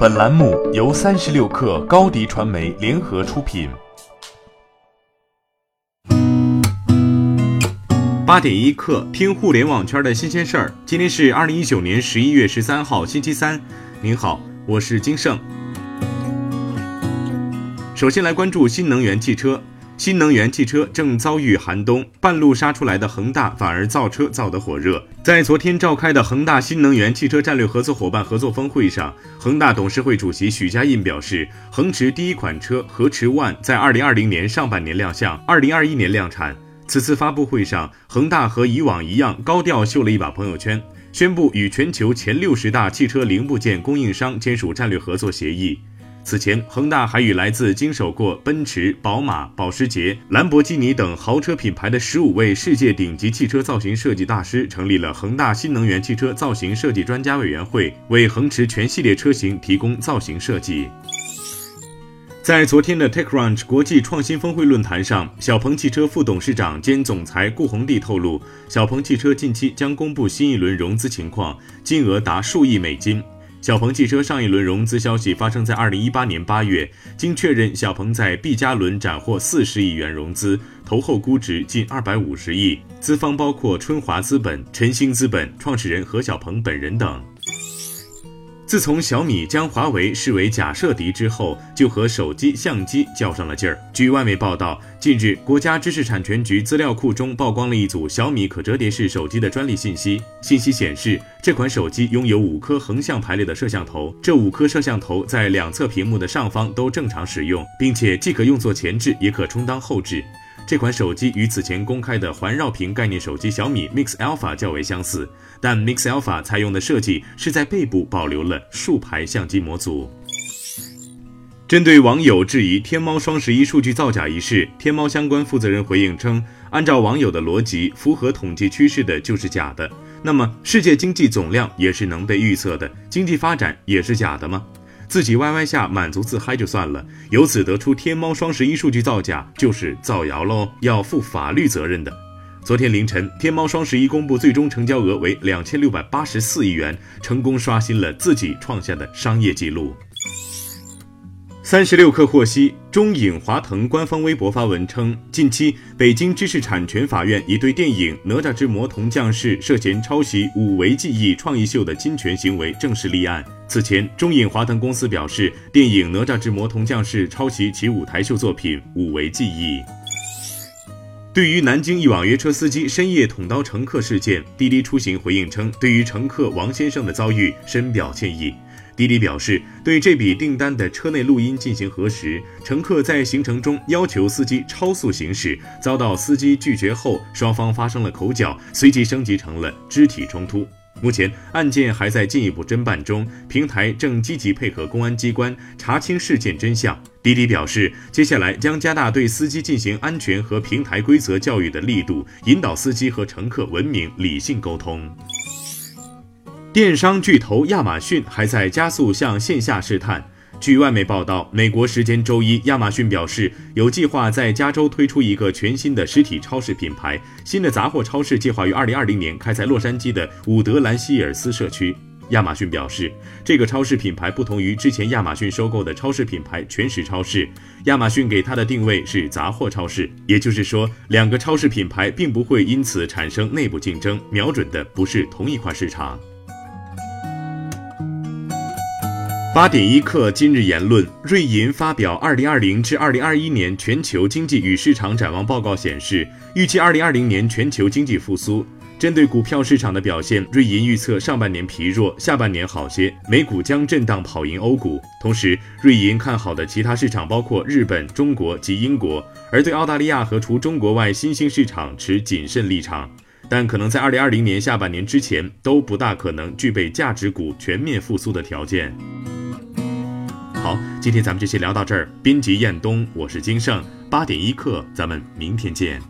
本栏目由三十六氪高低传媒联合出品。八点一刻，听互联网圈的新鲜事儿。今天是二零一九年十一月十三号，星期三。您好，我是金盛。首先来关注新能源汽车。新能源汽车正遭遇寒冬，半路杀出来的恒大反而造车造得火热。在昨天召开的恒大新能源汽车战略合作伙伴合作峰会上，恒大董事会主席许家印表示，恒驰第一款车恒驰 ONE 在二零二零年上半年亮相，二零二一年量产。此次发布会上，恒大和以往一样高调秀了一把朋友圈，宣布与全球前六十大汽车零部件供应商签署战略合作协议。此前，恒大还与来自经手过奔驰、宝马、保时捷、兰博基尼等豪车品牌的十五位世界顶级汽车造型设计大师，成立了恒大新能源汽车造型设计专家委员会，为恒驰全系列车型提供造型设计。在昨天的 TechCrunch 国际创新峰会论坛上，小鹏汽车副董事长兼总裁顾宏棣透露，小鹏汽车近期将公布新一轮融资情况，金额达数亿美金。小鹏汽车上一轮融资消息发生在二零一八年八月，经确认，小鹏在 B 加轮斩获四十亿元融资，投后估值近二百五十亿，资方包括春华资本、晨兴资本、创始人何小鹏本人等。自从小米将华为视为假设敌之后，就和手机相机较上了劲儿。据外媒报道，近日国家知识产权局资料库中曝光了一组小米可折叠式手机的专利信息。信息显示，这款手机拥有五颗横向排列的摄像头，这五颗摄像头在两侧屏幕的上方都正常使用，并且既可用作前置，也可充当后置。这款手机与此前公开的环绕屏概念手机小米 Mix Alpha 较为相似，但 Mix Alpha 采用的设计是在背部保留了竖排相机模组。针对网友质疑天猫双十一数据造假一事，天猫相关负责人回应称，按照网友的逻辑，符合统计趋势的就是假的。那么，世界经济总量也是能被预测的，经济发展也是假的吗？自己歪歪下满足自嗨就算了，由此得出天猫双十一数据造假就是造谣喽，要负法律责任的。昨天凌晨，天猫双十一公布最终成交额为两千六百八十四亿元，成功刷新了自己创下的商业纪录。三十六氪获悉，中影华腾官方微博发文称，近期北京知识产权法院已对电影《哪吒之魔童降世》涉嫌抄袭五维记忆创意秀的侵权行为正式立案。此前，中影华腾公司表示，电影《哪吒之魔童降世》抄袭其舞台秀作品《五维记忆》。对于南京一网约车司机深夜捅刀乘客事件，滴滴出行回应称，对于乘客王先生的遭遇深表歉意。滴滴表示，对这笔订单的车内录音进行核实，乘客在行程中要求司机超速行驶，遭到司机拒绝后，双方发生了口角，随即升级成了肢体冲突。目前案件还在进一步侦办中，平台正积极配合公安机关查清事件真相。滴滴表示，接下来将加大对司机进行安全和平台规则教育的力度，引导司机和乘客文明理性沟通。电商巨头亚马逊还在加速向线下试探。据外媒报道，美国时间周一，亚马逊表示有计划在加州推出一个全新的实体超市品牌。新的杂货超市计划于二零二零年开在洛杉矶的伍德兰希尔斯社区。亚马逊表示，这个超市品牌不同于之前亚马逊收购的超市品牌全食超市。亚马逊给它的定位是杂货超市，也就是说，两个超市品牌并不会因此产生内部竞争，瞄准的不是同一块市场。八点一刻，今日言论：瑞银发表二零二零至二零二一年全球经济与市场展望报告显示，预计二零二零年全球经济复苏。针对股票市场的表现，瑞银预测上半年疲弱，下半年好些，美股将震荡跑赢欧股。同时，瑞银看好的其他市场包括日本、中国及英国，而对澳大利亚和除中国外新兴市场持谨慎立场。但可能在二零二零年下半年之前都不大可能具备价值股全面复苏的条件。好，今天咱们就先聊到这儿。编辑彦东，我是金盛，八点一刻，咱们明天见。